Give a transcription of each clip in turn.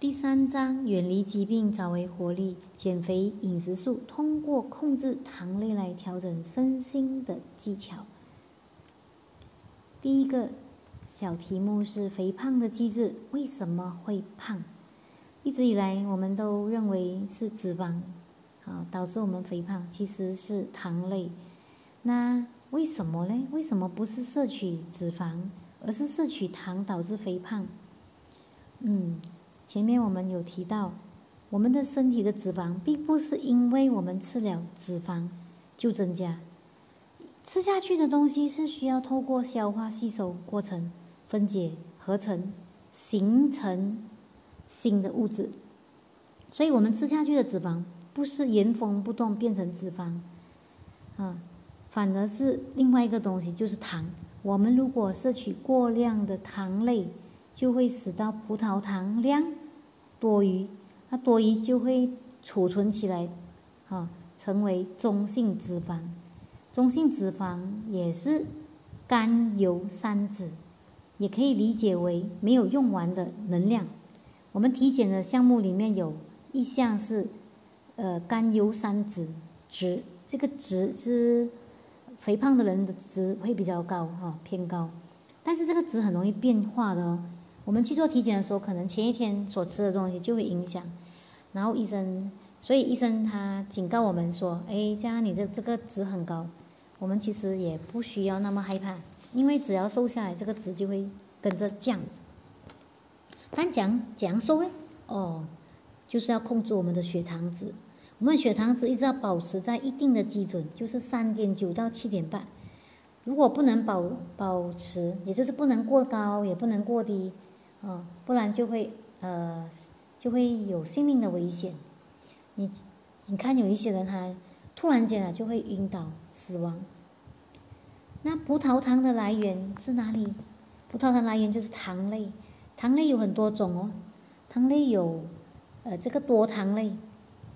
第三章远离疾病，找回活力。减肥饮食术，通过控制糖类来调整身心的技巧。第一个小题目是肥胖的机制，为什么会胖？一直以来，我们都认为是脂肪啊导致我们肥胖，其实是糖类。那为什么呢？为什么不是摄取脂肪，而是摄取糖导致肥胖？嗯。前面我们有提到，我们的身体的脂肪并不是因为我们吃了脂肪就增加，吃下去的东西是需要透过消化吸收过程分解合成形成新的物质，所以我们吃下去的脂肪不是原封不动变成脂肪，啊，反而是另外一个东西，就是糖。我们如果摄取过量的糖类，就会使到葡萄糖量多余，那多余就会储存起来，啊，成为中性脂肪。中性脂肪也是甘油三酯，也可以理解为没有用完的能量。我们体检的项目里面有一项是，呃，甘油三酯值，这个值是肥胖的人的值会比较高，哈，偏高。但是这个值很容易变化的哦。我们去做体检的时候，可能前一天所吃的东西就会影响，然后医生，所以医生他警告我们说：“哎，这样你的这个值很高。”我们其实也不需要那么害怕，因为只要瘦下来，这个值就会跟着降。但讲讲瘦呢？哦，就是要控制我们的血糖值，我们血糖值一直要保持在一定的基准，就是三点九到七点半。如果不能保保持，也就是不能过高，也不能过低。啊，不然就会呃，就会有性命的危险。你你看，有一些人他突然间啊就会晕倒死亡。那葡萄糖的来源是哪里？葡萄糖来源就是糖类，糖类有很多种哦。糖类有呃这个多糖类，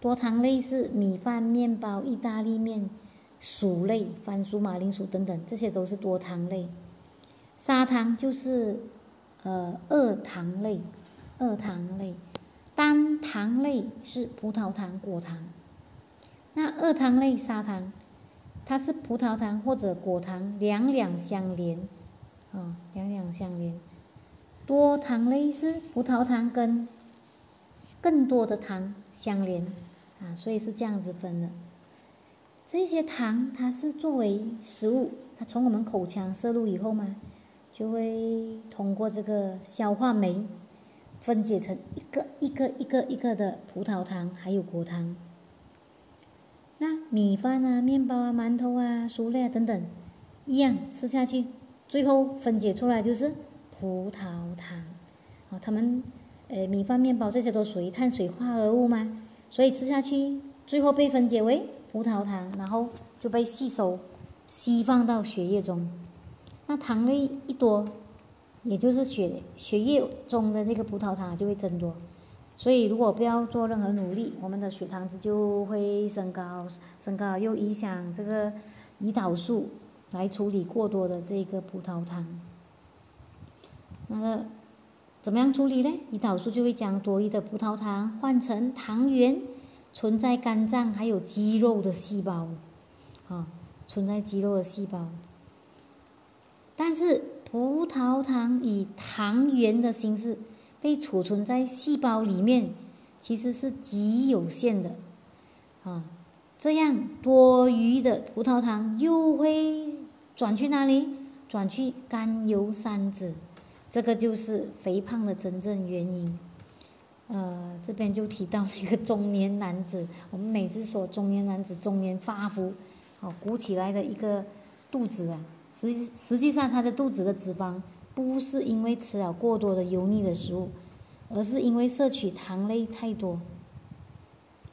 多糖类是米饭、面包、意大利面、薯类、番薯、马铃薯等等，这些都是多糖类。砂糖就是。呃，二糖类，二糖类，单糖类是葡萄糖、果糖。那二糖类砂糖，它是葡萄糖或者果糖两两相连，啊，两两相连。多糖类是葡萄糖跟更多的糖相连，啊，所以是这样子分的。这些糖它是作为食物，它从我们口腔摄入以后吗。就会通过这个消化酶分解成一个一个一个一个的葡萄糖，还有果糖。那米饭啊、面包啊、馒头啊、薯类啊等等，一样吃下去，最后分解出来就是葡萄糖。哦，他们，呃，米饭、面包这些都属于碳水化合物嘛，所以吃下去，最后被分解为葡萄糖，然后就被吸收、吸放到血液中。那糖类一多，也就是血血液中的这个葡萄糖就会增多，所以如果不要做任何努力，我们的血糖值就会升高，升高又影响这个胰岛素来处理过多的这个葡萄糖。那个怎么样处理呢？胰岛素就会将多余的葡萄糖换成糖原，存在肝脏还有肌肉的细胞，啊，存在肌肉的细胞。但是葡萄糖以糖原的形式被储存在细胞里面，其实是极有限的，啊，这样多余的葡萄糖又会转去哪里？转去甘油三酯，这个就是肥胖的真正原因。呃，这边就提到一个中年男子，我们每次说中年男子中年发福，哦，鼓起来的一个肚子啊。实实际上，他的肚子的脂肪不是因为吃了过多的油腻的食物，而是因为摄取糖类太多。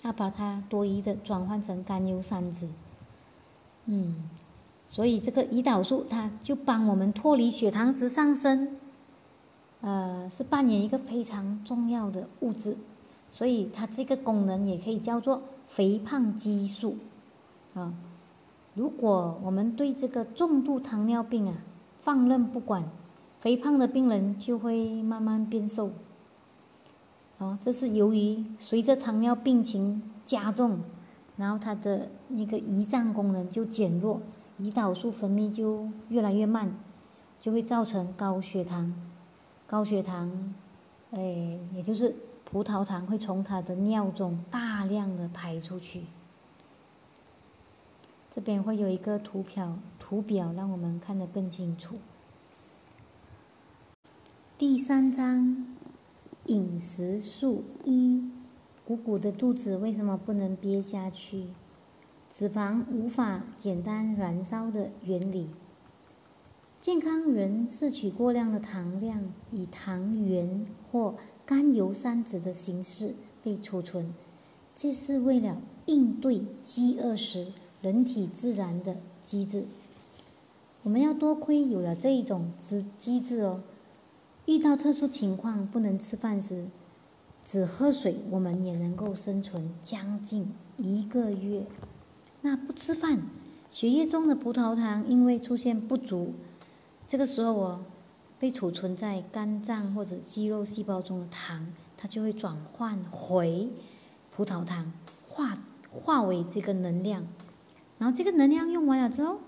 他把它多余的转换成甘油三酯，嗯，所以这个胰岛素它就帮我们脱离血糖值上升，呃，是扮演一个非常重要的物质，所以它这个功能也可以叫做肥胖激素，啊。如果我们对这个重度糖尿病啊放任不管，肥胖的病人就会慢慢变瘦。哦，这是由于随着糖尿病情加重，然后他的那个胰脏功能就减弱，胰岛素分泌就越来越慢，就会造成高血糖。高血糖，哎，也就是葡萄糖会从他的尿中大量的排出去。这边会有一个图表，图表让我们看得更清楚。第三章。饮食素一，鼓鼓的肚子为什么不能憋下去？脂肪无法简单燃烧的原理。健康人摄取过量的糖量，以糖原或甘油三酯的形式被储存，这是为了应对饥饿时人体自然的机制。我们要多亏有了这一种机机制哦。遇到特殊情况不能吃饭时，只喝水，我们也能够生存将近一个月。那不吃饭，血液中的葡萄糖因为出现不足，这个时候哦，被储存在肝脏或者肌肉细胞中的糖，它就会转换回葡萄糖，化化为这个能量。然后这个能量用完了之后，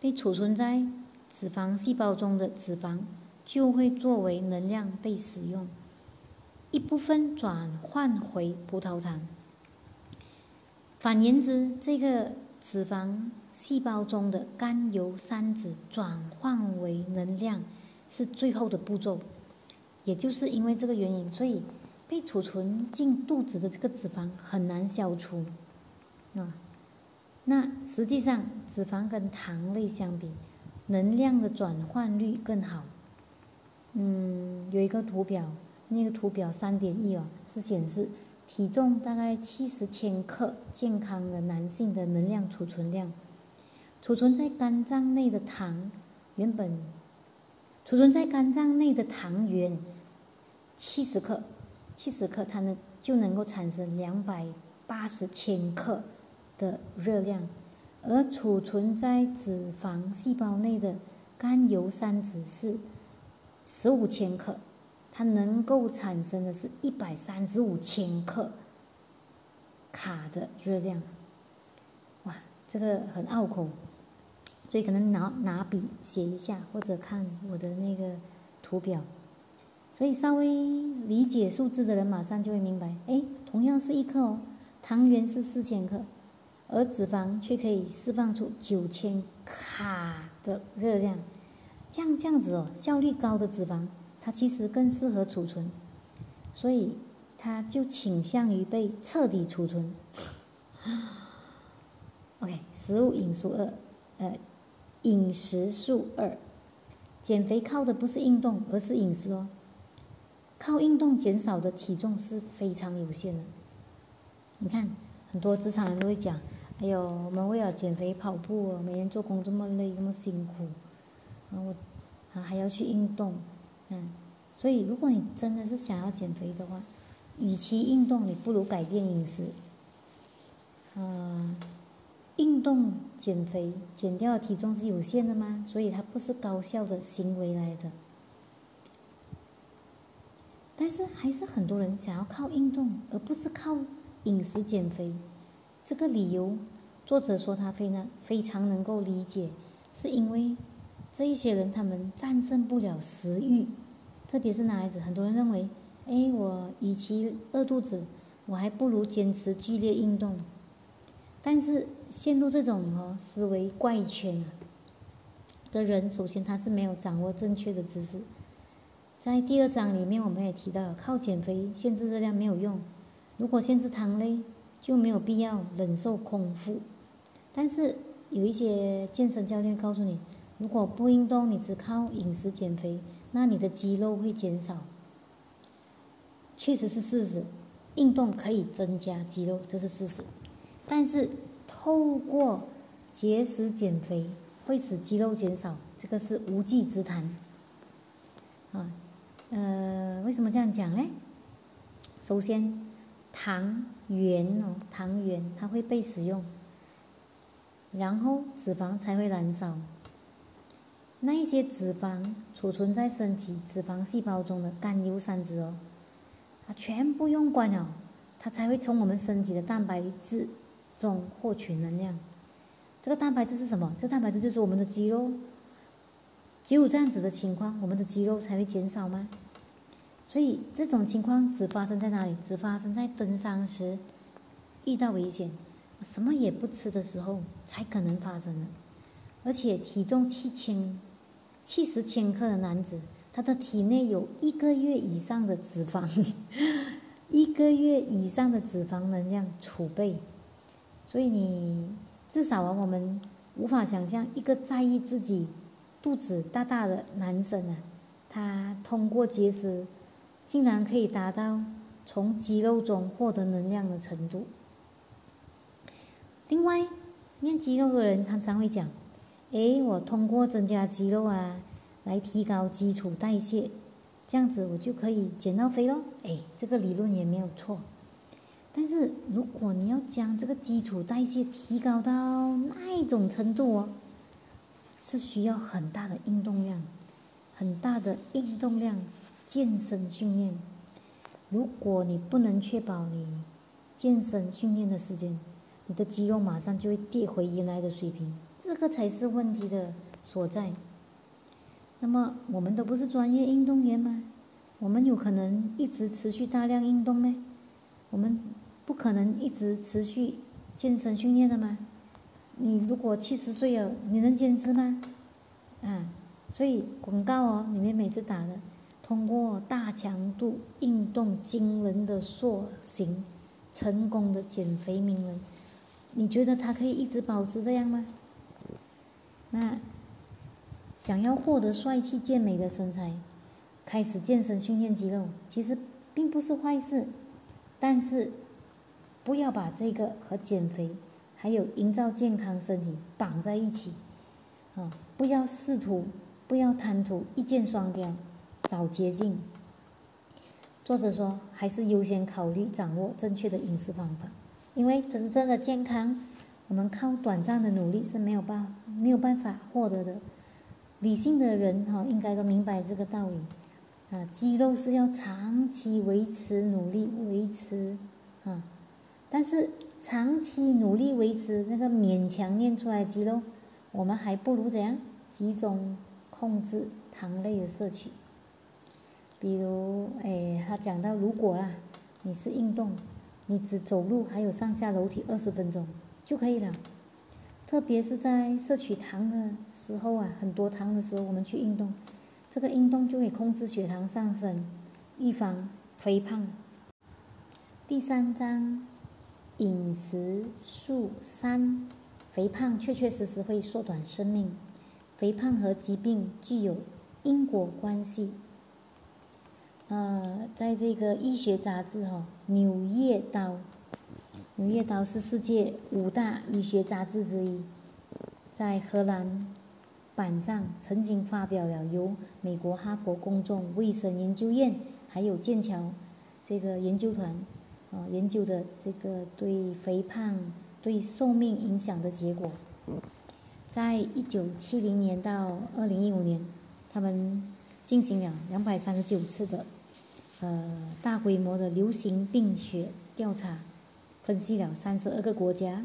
被储存在脂肪细胞中的脂肪。就会作为能量被使用，一部分转换回葡萄糖。反言之，这个脂肪细胞中的甘油三酯转换为能量是最后的步骤。也就是因为这个原因，所以被储存进肚子的这个脂肪很难消除。啊，那实际上脂肪跟糖类相比，能量的转换率更好。嗯，有一个图表，那个图表三点一哦，是显示体重大概七十千克健康的男性的能量储存量，储存在肝脏内的糖原本储存在肝脏内的糖原七十克，七十克它能就能够产生两百八十千克的热量，而储存在脂肪细胞内的甘油三酯是。十五千克，它能够产生的是一百三十五千克卡的热量。哇，这个很拗口，所以可能拿拿笔写一下，或者看我的那个图表。所以稍微理解数字的人，马上就会明白。哎，同样是一克哦，糖原是四千克，而脂肪却可以释放出九千卡的热量。这样这样子哦，效率高的脂肪，它其实更适合储存，所以它就倾向于被彻底储存。OK，食物饮素二，呃，饮食素二，减肥靠的不是运动，而是饮食哦。靠运动减少的体重是非常有限的。你看，很多职场人都会讲：“还有，我们为了减肥跑步，每天做工这么累，这么辛苦。”啊，我啊还要去运动，嗯，所以如果你真的是想要减肥的话，与其运动，你不如改变饮食。啊，运动减肥减掉的体重是有限的吗？所以它不是高效的行为来的。但是还是很多人想要靠运动，而不是靠饮食减肥。这个理由，作者说他非常非常能够理解，是因为。这一些人，他们战胜不了食欲，特别是男孩子。很多人认为，哎，我与其饿肚子，我还不如坚持剧烈运动。但是陷入这种哦思维怪圈啊的人，首先他是没有掌握正确的知识。在第二章里面，我们也提到，靠减肥限制热量没有用。如果限制糖类，就没有必要忍受空腹。但是有一些健身教练告诉你。如果不运动，你只靠饮食减肥，那你的肌肉会减少。确实是事实，运动可以增加肌肉，这是事实。但是透过节食减肥会使肌肉减少，这个是无稽之谈。啊，呃，为什么这样讲呢？首先，糖原哦，糖原它会被使用，然后脂肪才会燃烧。那一些脂肪储存在身体脂肪细胞中的甘油三酯哦，它，全部用光了，它才会从我们身体的蛋白质中获取能量。这个蛋白质是什么？这蛋白质就是我们的肌肉。只有这样子的情况，我们的肌肉才会减少吗？所以这种情况只发生在哪里？只发生在登山时遇到危险、什么也不吃的时候才可能发生的。而且体重七千、七十千克的男子，他的体内有一个月以上的脂肪，一个月以上的脂肪能量储备。所以你至少啊，我们无法想象一个在意自己。肚子大大的男生啊，他通过节食，竟然可以达到从肌肉中获得能量的程度。另外，练肌肉的人常常会讲：“诶，我通过增加肌肉啊，来提高基础代谢，这样子我就可以减到肥喽。”诶，这个理论也没有错。但是如果你要将这个基础代谢提高到那一种程度哦，是需要很大的运动量，很大的运动量健身训练。如果你不能确保你健身训练的时间，你的肌肉马上就会跌回原来的水平，这个才是问题的所在。那么我们都不是专业运动员吗？我们有可能一直持续大量运动吗？我们不可能一直持续健身训练的吗？你如果七十岁了，你能坚持吗？啊，所以广告哦，里面每次打的，通过大强度运动惊人的塑形，成功的减肥名人，你觉得他可以一直保持这样吗？那想要获得帅气健美的身材，开始健身训练肌肉，其实并不是坏事，但是不要把这个和减肥。还有营造健康身体绑在一起，啊，不要试图，不要贪图一箭双雕，找捷径。作者说，还是优先考虑掌握正确的饮食方法，因为真正的健康，我们靠短暂的努力是没有办没有办法获得的。理性的人哈，应该都明白这个道理，啊，肌肉是要长期维持努力维持，啊，但是。长期努力维持那个勉强练出来肌肉，我们还不如怎样集中控制糖类的摄取。比如，哎，他讲到，如果啦，你是运动，你只走路还有上下楼梯二十分钟就可以了。特别是在摄取糖的时候啊，很多糖的时候，我们去运动，这个运动就可以控制血糖上升，预防肥胖。第三章。饮食素三，肥胖确确实实会缩短生命。肥胖和疾病具有因果关系。呃，在这个医学杂志哈，《柳叶刀》，《柳叶刀》是世界五大医学杂志之一，在荷兰版上曾经发表了由美国哈佛公众卫生研究院还有剑桥这个研究团。呃，研究的这个对肥胖对寿命影响的结果，在一九七零年到二零一五年，他们进行了两百三十九次的呃大规模的流行病学调查，分析了三十二个国家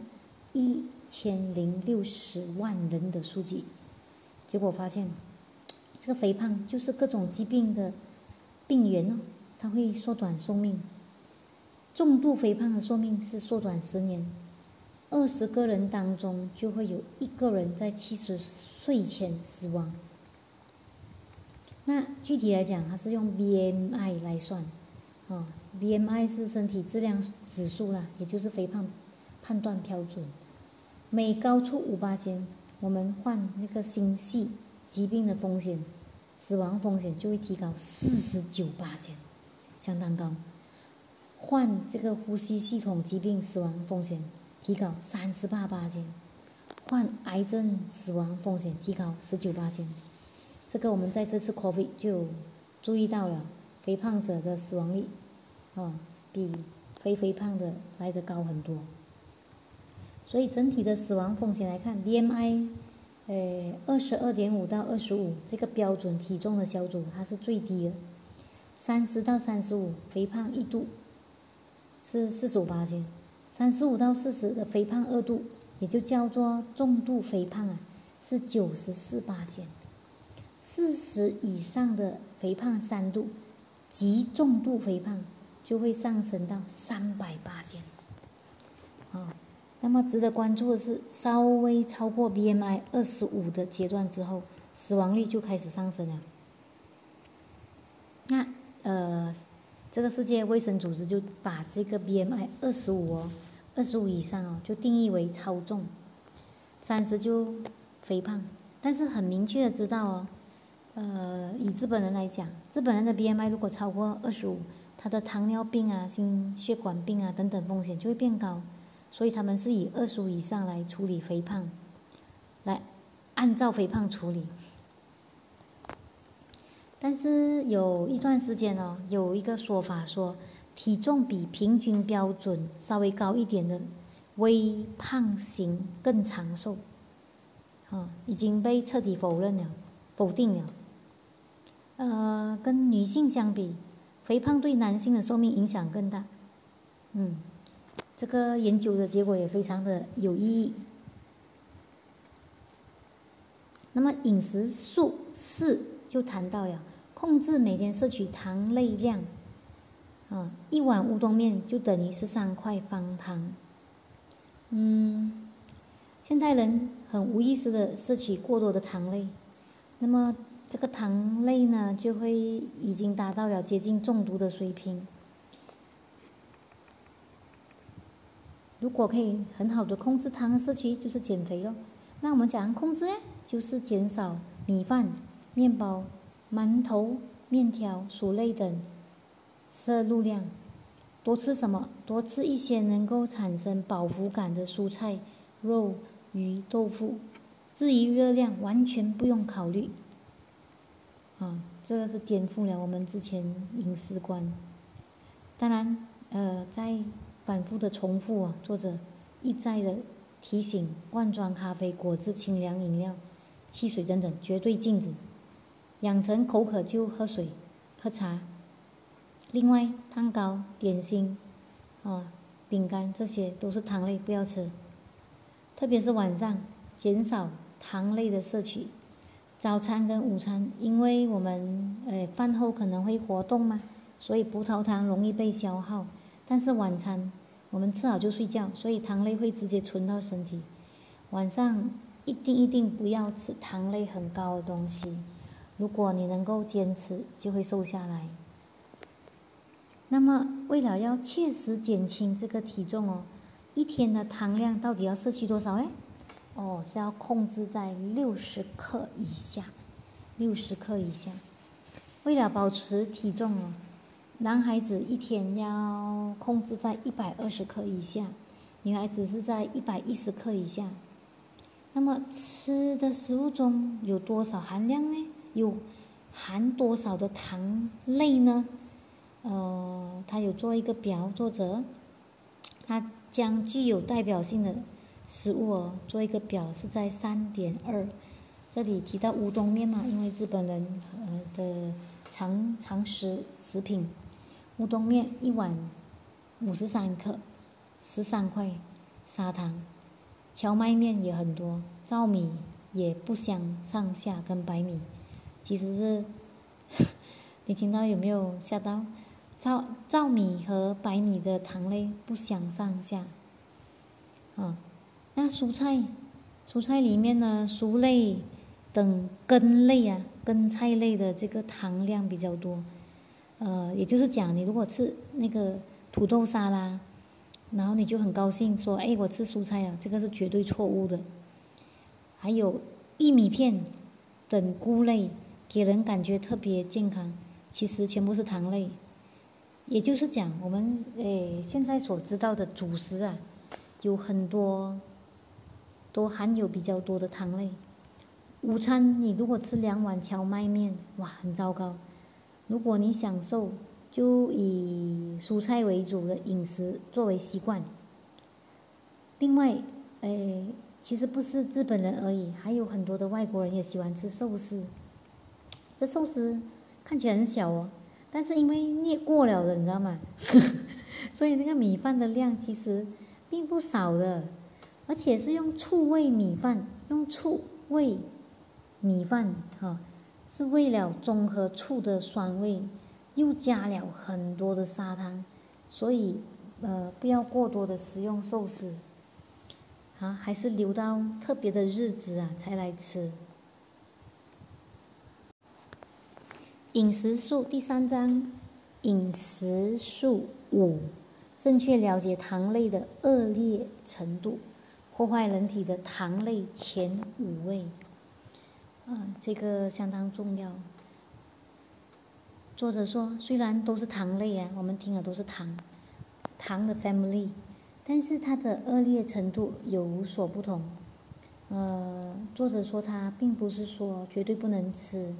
一千零六十万人的数据，结果发现，这个肥胖就是各种疾病的病源哦，它会缩短寿命。重度肥胖的寿命是缩短十年，二十个人当中就会有一个人在七十岁前死亡。那具体来讲，它是用 BMI 来算，啊，BMI 是身体质量指数啦，也就是肥胖判断标准。每高出五八千，我们患那个心系疾病的风险、死亡风险就会提高四十九八千，相当高。患这个呼吸系统疾病死亡风险提高三十八八千，患癌症死亡风险提高十九八千，这个我们在这次 COVID 就注意到了，肥胖者的死亡率，哦，比非肥胖的来的高很多。所以整体的死亡风险来看，BMI，呃，二十二点五到二十五这个标准体重的小组它是最低的。三十到三十五肥胖一度是四十五八斤，三十五到四十的肥胖二度，也就叫做重度肥胖啊，是九十四八斤。四十以上的肥胖三度，极重度肥胖就会上升到三百八斤。啊，那么值得关注的是，稍微超过 BMI 二十五的阶段之后，死亡率就开始上升了。那呃，这个世界卫生组织就把这个 BMI 二十五哦，二十五以上哦，就定义为超重，三十就肥胖。但是很明确的知道哦，呃，以日本人来讲，日本人的 BMI 如果超过二十五，他的糖尿病啊、心血管病啊等等风险就会变高，所以他们是以二十五以上来处理肥胖，来按照肥胖处理。但是有一段时间哦，有一个说法说，体重比平均标准稍微高一点的微胖型更长寿，啊，已经被彻底否认了，否定了。呃，跟女性相比，肥胖对男性的寿命影响更大。嗯，这个研究的结果也非常的有意义。那么饮食素四就谈到了。控制每天摄取糖类量，啊，一碗乌冬面就等于十三块方糖。嗯，现代人很无意识的摄取过多的糖类，那么这个糖类呢，就会已经达到了接近中毒的水平。如果可以很好的控制糖的摄取，就是减肥咯。那我们怎样控制呢？就是减少米饭、面包。馒头、面条、薯类等摄入量，多吃什么？多吃一些能够产生饱腹感的蔬菜、肉、鱼、豆腐。至于热量，完全不用考虑。啊，这个是颠覆了我们之前饮食观。当然，呃，在反复的重复啊，作者一再的提醒：罐装咖啡、果汁、清凉饮料、汽水等等，绝对禁止。养成口渴就喝水、喝茶。另外，蛋糕、点心、啊饼干这些都是糖类，不要吃。特别是晚上，减少糖类的摄取。早餐跟午餐，因为我们呃饭后可能会活动嘛，所以葡萄糖容易被消耗。但是晚餐我们吃好就睡觉，所以糖类会直接存到身体。晚上一定一定不要吃糖类很高的东西。如果你能够坚持，就会瘦下来。那么，为了要切实减轻这个体重哦，一天的糖量到底要摄取多少哎？哦，是要控制在六十克以下，六十克以下。为了保持体重哦，男孩子一天要控制在一百二十克以下，女孩子是在一百一十克以下。那么，吃的食物中有多少含量呢？有含多少的糖类呢？呃，他有做一个表，作者他将具有代表性的食物哦做一个表，是在三点二。这里提到乌冬面嘛，因为日本人呃的常常食食品，乌冬面一碗五十三克，十三块砂糖，荞麦面也很多，糙米也不相上下，跟白米。其实是，你听到有没有吓到？糙糙米和白米的糖类不相上下。啊，那蔬菜，蔬菜里面呢，蔬类等根类啊，根菜类的这个糖量比较多。呃，也就是讲，你如果吃那个土豆沙拉，然后你就很高兴说：“哎，我吃蔬菜啊！”这个是绝对错误的。还有玉米片等菇类。给人感觉特别健康，其实全部是糖类。也就是讲，我们诶现在所知道的主食啊，有很多都含有比较多的糖类。午餐你如果吃两碗荞麦面，哇，很糟糕。如果你享受，就以蔬菜为主的饮食作为习惯。另外，诶，其实不是日本人而已，还有很多的外国人也喜欢吃寿司。这寿司看起来很小哦，但是因为捏过了的，你知道吗？所以那个米饭的量其实并不少的，而且是用醋味米饭，用醋味米饭哈，是为了中和醋的酸味，又加了很多的砂糖，所以呃不要过多的食用寿司，啊，还是留到特别的日子啊才来吃。饮食术第三章，饮食术五，正确了解糖类的恶劣程度，破坏人体的糖类前五位，啊，这个相当重要。作者说，虽然都是糖类啊，我们听的都是糖，糖的 family，但是它的恶劣程度有所不同。呃，作者说他并不是说绝对不能吃。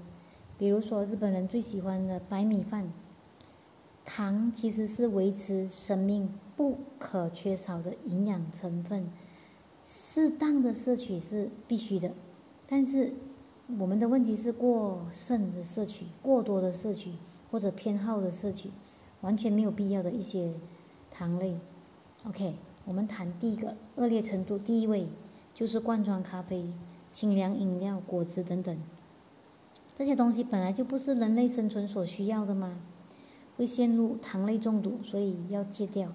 比如说，日本人最喜欢的白米饭，糖其实是维持生命不可缺少的营养成分，适当的摄取是必须的。但是我们的问题是过剩的摄取、过多的摄取或者偏好的摄取，完全没有必要的一些糖类。OK，我们谈第一个恶劣程度，第一位就是罐装咖啡、清凉饮料、果汁等等。这些东西本来就不是人类生存所需要的嘛，会陷入糖类中毒，所以要戒掉。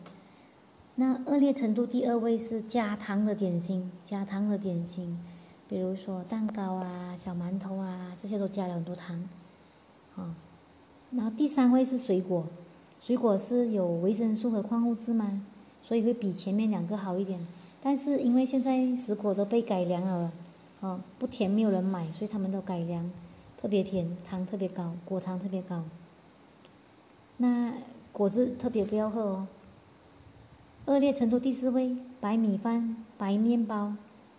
那恶劣程度第二位是加糖的点心，加糖的点心，比如说蛋糕啊、小馒头啊，这些都加了很多糖，啊。然后第三位是水果，水果是有维生素和矿物质吗，所以会比前面两个好一点。但是因为现在水果都被改良了，哦，不甜没有人买，所以他们都改良。特别甜，糖特别高，果糖特别高。那果汁特别不要喝哦。恶劣程度第四位，白米饭、白面包、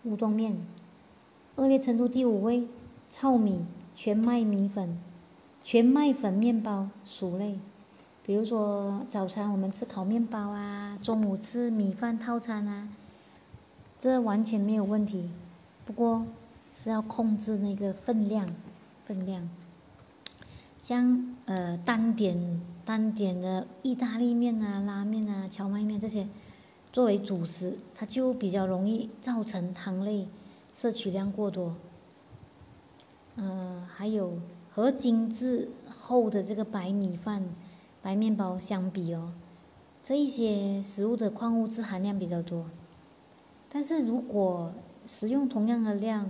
乌冬面。恶劣程度第五位，糙米、全麦米粉、全麦粉面包、薯类。比如说早餐我们吃烤面包啊，中午吃米饭套餐啊，这完全没有问题。不过是要控制那个分量。分量，像呃单点单点的意大利面啊、拉面啊、荞麦面这些，作为主食，它就比较容易造成糖类摄取量过多。呃，还有和精致厚的这个白米饭、白面包相比哦，这一些食物的矿物质含量比较多。但是如果食用同样的量，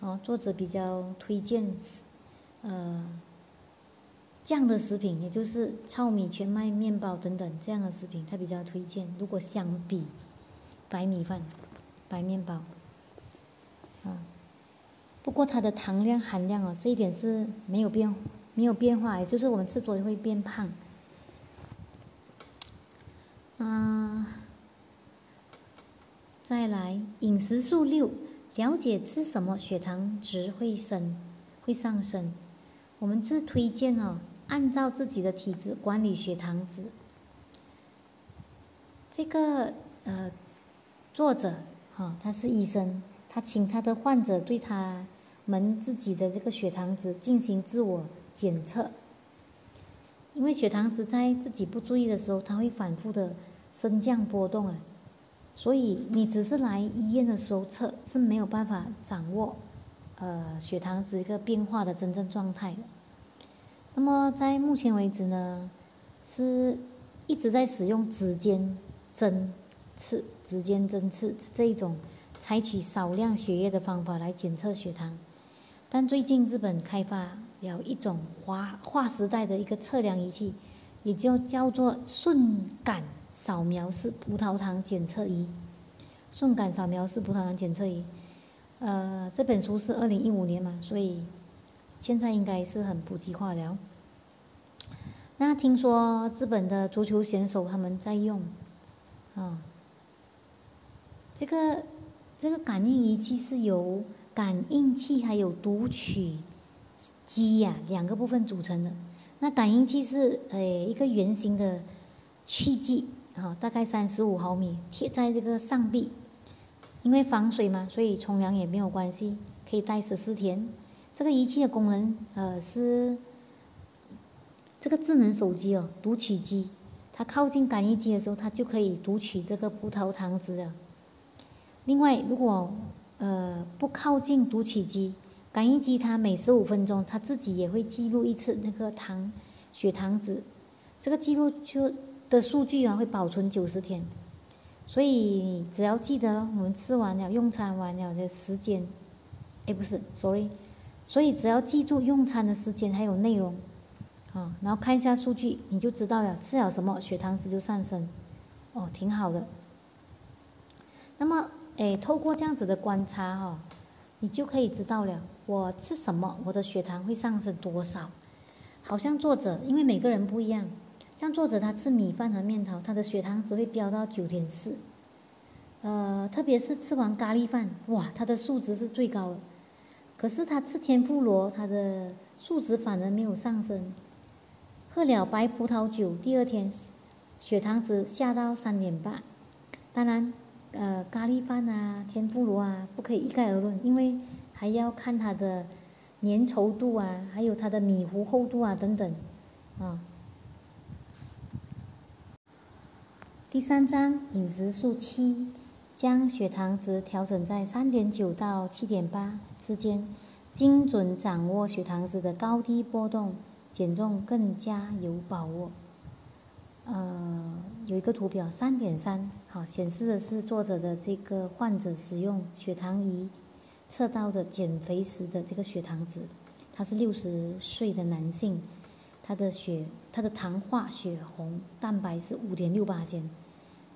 哦，作者比较推荐。呃，这样的食品，也就是糙米、全麦面包等等这样的食品，他比较推荐。如果相比白米饭、白面包，嗯，不过它的糖量含量哦，这一点是没有变没有变化，也就是我们吃多就会变胖。嗯，再来饮食素六，了解吃什么血糖值会升会上升。我们是推荐哦，按照自己的体质管理血糖值。这个呃，作者哈，他是医生，他请他的患者对他们自己的这个血糖值进行自我检测。因为血糖值在自己不注意的时候，它会反复的升降波动啊，所以你只是来医院的时候测是没有办法掌握呃血糖值一个变化的真正状态的。那么在目前为止呢，是一直在使用指尖针刺、指尖针刺这一种采取少量血液的方法来检测血糖。但最近日本开发了一种划划时代的一个测量仪器，也就叫做瞬感扫描式葡萄糖检测仪。瞬感扫描式葡萄糖检测仪，呃，这本书是二零一五年嘛，所以。现在应该是很普及化了。那听说日本的足球选手他们在用，啊，这个这个感应仪器是由感应器还有读取机呀两个部分组成的。那感应器是诶一个圆形的器具，啊，大概三十五毫米，贴在这个上臂，因为防水嘛，所以冲凉也没有关系，可以带十四天。这个仪器的功能，呃，是这个智能手机哦，读取机，它靠近感应机的时候，它就可以读取这个葡萄糖值了。另外，如果呃不靠近读取机，感应机它每十五分钟，它自己也会记录一次那个糖血糖值，这个记录就的数据啊会保存九十天。所以只要记得我们吃完了、用餐完了的时间，哎，不是，sorry，所以只要记住用餐的时间还有内容。啊，然后看一下数据，你就知道了吃了什么，血糖值就上升，哦，挺好的。那么，哎，透过这样子的观察哈，你就可以知道了，我吃什么，我的血糖会上升多少。好像作者，因为每个人不一样，像作者他吃米饭和面条，他的血糖值会飙到九点四，呃，特别是吃完咖喱饭，哇，他的数值是最高的。可是他吃天妇罗，他的数值反而没有上升。喝了白葡萄酒，第二天血糖值下到三点八。当然，呃，咖喱饭啊、天妇罗啊，不可以一概而论，因为还要看它的粘稠度啊，还有它的米糊厚度啊等等，啊。第三章饮食素七，将血糖值调整在三点九到七点八之间，精准掌握血糖值的高低波动。减重更加有把握。呃，有一个图表，三点三，好，显示的是作者的这个患者使用血糖仪测到的减肥时的这个血糖值。他是六十岁的男性，他的血，他的糖化血红蛋白是五点六八千，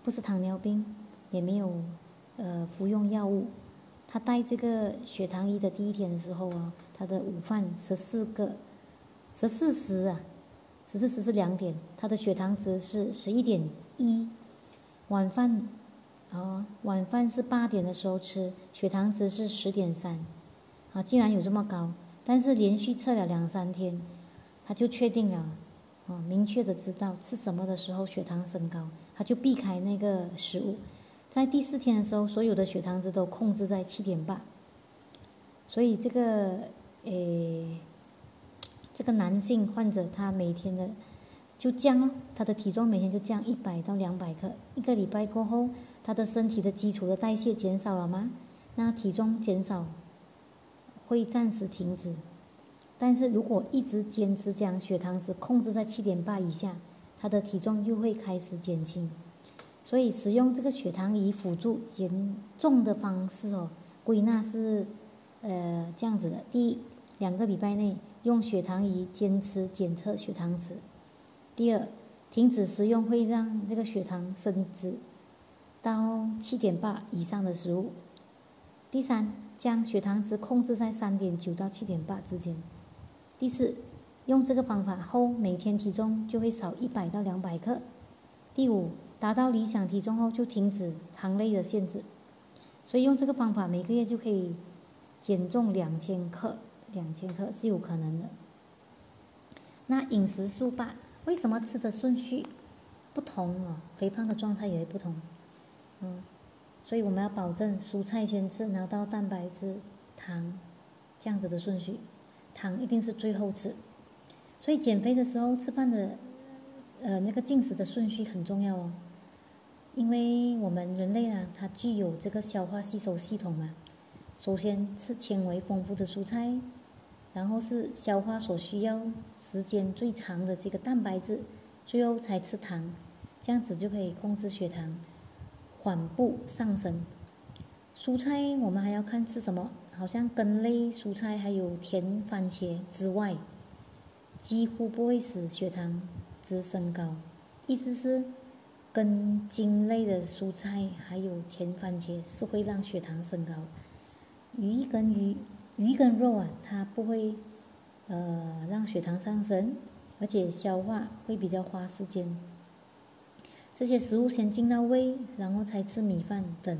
不是糖尿病，也没有呃服用药物。他带这个血糖仪的第一天的时候啊，他的午饭十四个。十四时啊，十四时是两点，他的血糖值是十一点一。晚饭啊，晚饭是八点的时候吃，血糖值是十点三。啊，竟然有这么高！但是连续测了两三天，他就确定了，啊，明确的知道吃什么的时候血糖升高，他就避开那个食物。在第四天的时候，所有的血糖值都控制在七点八。所以这个，诶。这个男性患者，他每天的就降，他的体重每天就降一百到两百克。一个礼拜过后，他的身体的基础的代谢减少了吗？那体重减少会暂时停止，但是如果一直坚持将血糖值控制在七点八以下，他的体重又会开始减轻。所以使用这个血糖仪辅助减重的方式哦，归纳是呃这样子的：第一，两个礼拜内。用血糖仪坚持检测血糖值。第二，停止食用会让这个血糖升值到七点八以上的食物。第三，将血糖值控制在三点九到七点八之间。第四，用这个方法后，每天体重就会少一百到两百克。第五，达到理想体重后就停止糖类的限制。所以用这个方法，每个月就可以减重两千克。两千克是有可能的。那饮食素八为什么吃的顺序不同哦？肥胖的状态也会不同，嗯，所以我们要保证蔬菜先吃，然后到蛋白质、糖这样子的顺序，糖一定是最后吃。所以减肥的时候吃饭的呃那个进食的顺序很重要哦，因为我们人类啊，它具有这个消化吸收系统嘛，首先吃纤维丰富的蔬菜。然后是消化所需要时间最长的这个蛋白质，最后才吃糖，这样子就可以控制血糖缓步上升。蔬菜我们还要看吃什么，好像根类蔬菜还有甜番茄之外，几乎不会使血糖值升高。意思是根茎类的蔬菜还有甜番茄是会让血糖升高。鱼跟鱼。鱼跟肉啊，它不会，呃，让血糖上升，而且消化会比较花时间。这些食物先进到胃，然后才吃米饭等，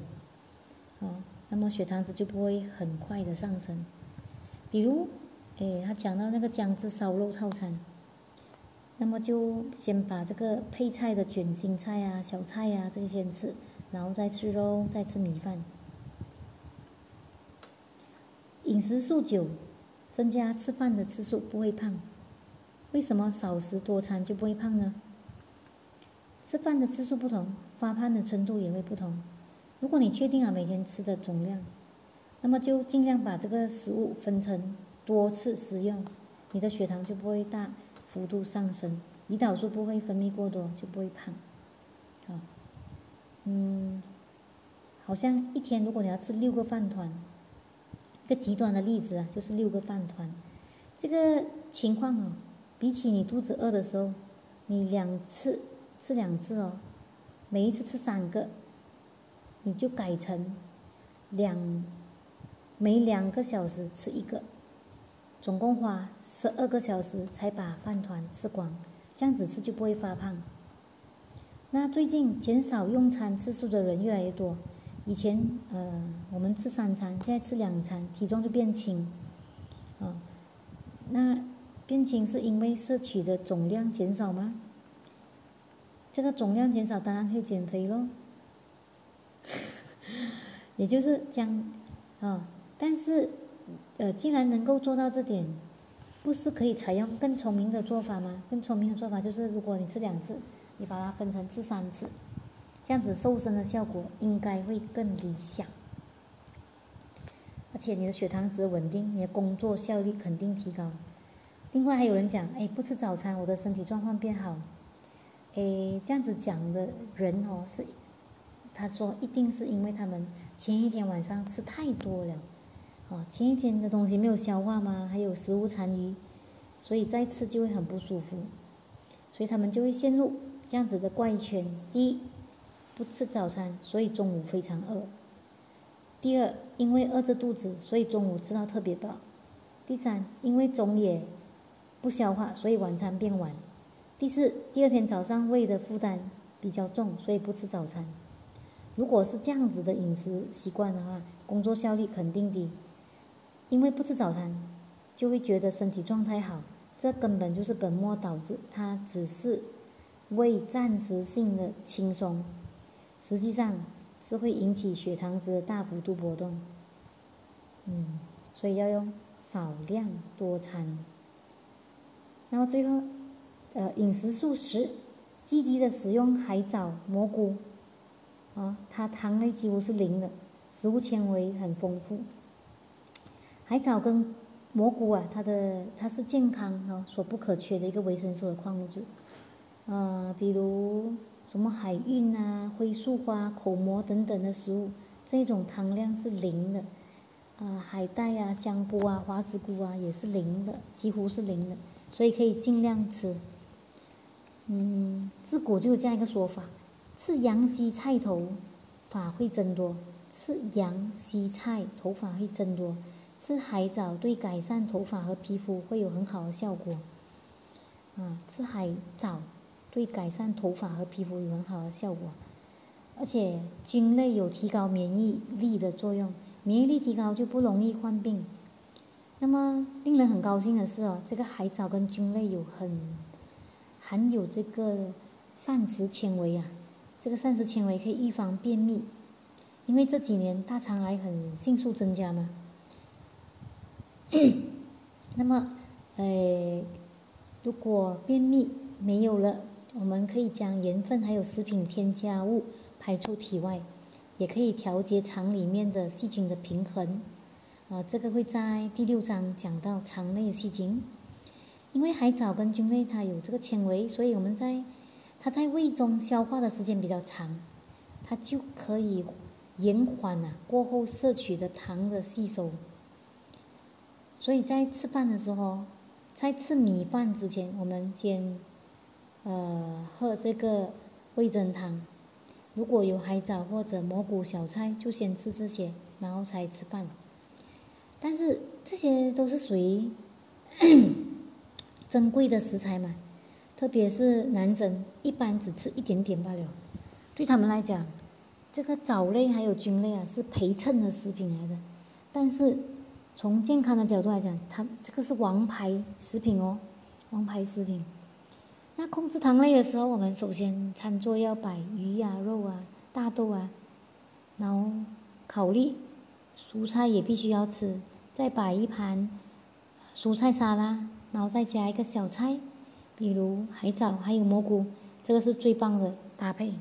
哦，那么血糖值就不会很快的上升。比如，诶，他讲到那个姜汁烧肉套餐，那么就先把这个配菜的卷心菜啊、小菜呀这些先吃，然后再吃肉，再吃米饭。饮食素九，增加吃饭的次数不会胖。为什么少食多餐就不会胖呢？吃饭的次数不同，发胖的程度也会不同。如果你确定了每天吃的总量，那么就尽量把这个食物分成多次食用，你的血糖就不会大幅度上升，胰岛素不会分泌过多，就不会胖。好，嗯，好像一天如果你要吃六个饭团，一个极端的例子啊，就是六个饭团，这个情况哦，比起你肚子饿的时候，你两次吃两次哦，每一次吃三个，你就改成两。每两个小时吃一个，总共花十二个小时才把饭团吃光，这样子吃就不会发胖。那最近减少用餐次数的人越来越多，以前呃我们吃三餐，现在吃两餐，体重就变轻，啊，那变轻是因为摄取的总量减少吗？这个总量减少当然可以减肥喽，也就是将啊。但是，呃，既然能够做到这点，不是可以采用更聪明的做法吗？更聪明的做法就是，如果你吃两次，你把它分成吃三次，这样子瘦身的效果应该会更理想，而且你的血糖值稳定，你的工作效率肯定提高。另外还有人讲，哎，不吃早餐，我的身体状况变好。哎，这样子讲的人哦，是他说一定是因为他们前一天晚上吃太多了。哦，前一天的东西没有消化吗？还有食物残余，所以再吃就会很不舒服，所以他们就会陷入这样子的怪圈。第一，不吃早餐，所以中午非常饿；第二，因为饿着肚子，所以中午吃到特别饱；第三，因为中也不消化，所以晚餐变晚；第四，第二天早上胃的负担比较重，所以不吃早餐。如果是这样子的饮食习惯的话，工作效率肯定低。因为不吃早餐，就会觉得身体状态好，这根本就是本末倒置。它只是为暂时性的轻松，实际上是会引起血糖值的大幅度波动。嗯，所以要用少量多餐。那么最后，呃，饮食素食，积极的使用海藻、蘑菇，啊，它糖类几乎是零的，食物纤维很丰富。海藻跟蘑菇啊，它的它是健康哦所不可缺的一个维生素的矿物质，呃，比如什么海芋啊、灰树花、口蘑等等的食物，这种糖量是零的，呃，海带啊、香菇啊、花枝菇啊也是零的，几乎是零的，所以可以尽量吃。嗯，自古就有这样一个说法：吃洋西菜头发会增多，吃洋西菜头发会增多。吃海藻对改善头发和皮肤会有很好的效果。啊，吃海藻对改善头发和皮肤有很好的效果，而且菌类有提高免疫力的作用，免疫力提高就不容易患病。那么令人很高兴的是哦，这个海藻跟菌类有很含有这个膳食纤维啊，这个膳食纤维可以预防便秘，因为这几年大肠癌很迅速增加嘛。那么，呃，如果便秘没有了，我们可以将盐分还有食品添加物排出体外，也可以调节肠里面的细菌的平衡。啊，这个会在第六章讲到肠内细菌。因为海藻跟菌类它有这个纤维，所以我们在它在胃中消化的时间比较长，它就可以延缓啊过后摄取的糖的吸收。所以在吃饭的时候，在吃米饭之前，我们先，呃，喝这个味噌汤。如果有海藻或者蘑菇小菜，就先吃这些，然后才吃饭。但是这些都是属于 珍贵的食材嘛，特别是男生一般只吃一点点罢了。对他们来讲，这个藻类还有菌类啊是陪衬的食品来的，但是。从健康的角度来讲，它这个是王牌食品哦，王牌食品。那控制糖类的时候，我们首先餐桌要摆鱼啊、肉啊、大豆啊，然后考虑蔬菜也必须要吃，再摆一盘蔬菜沙拉，然后再加一个小菜，比如海藻还有蘑菇，这个是最棒的搭配。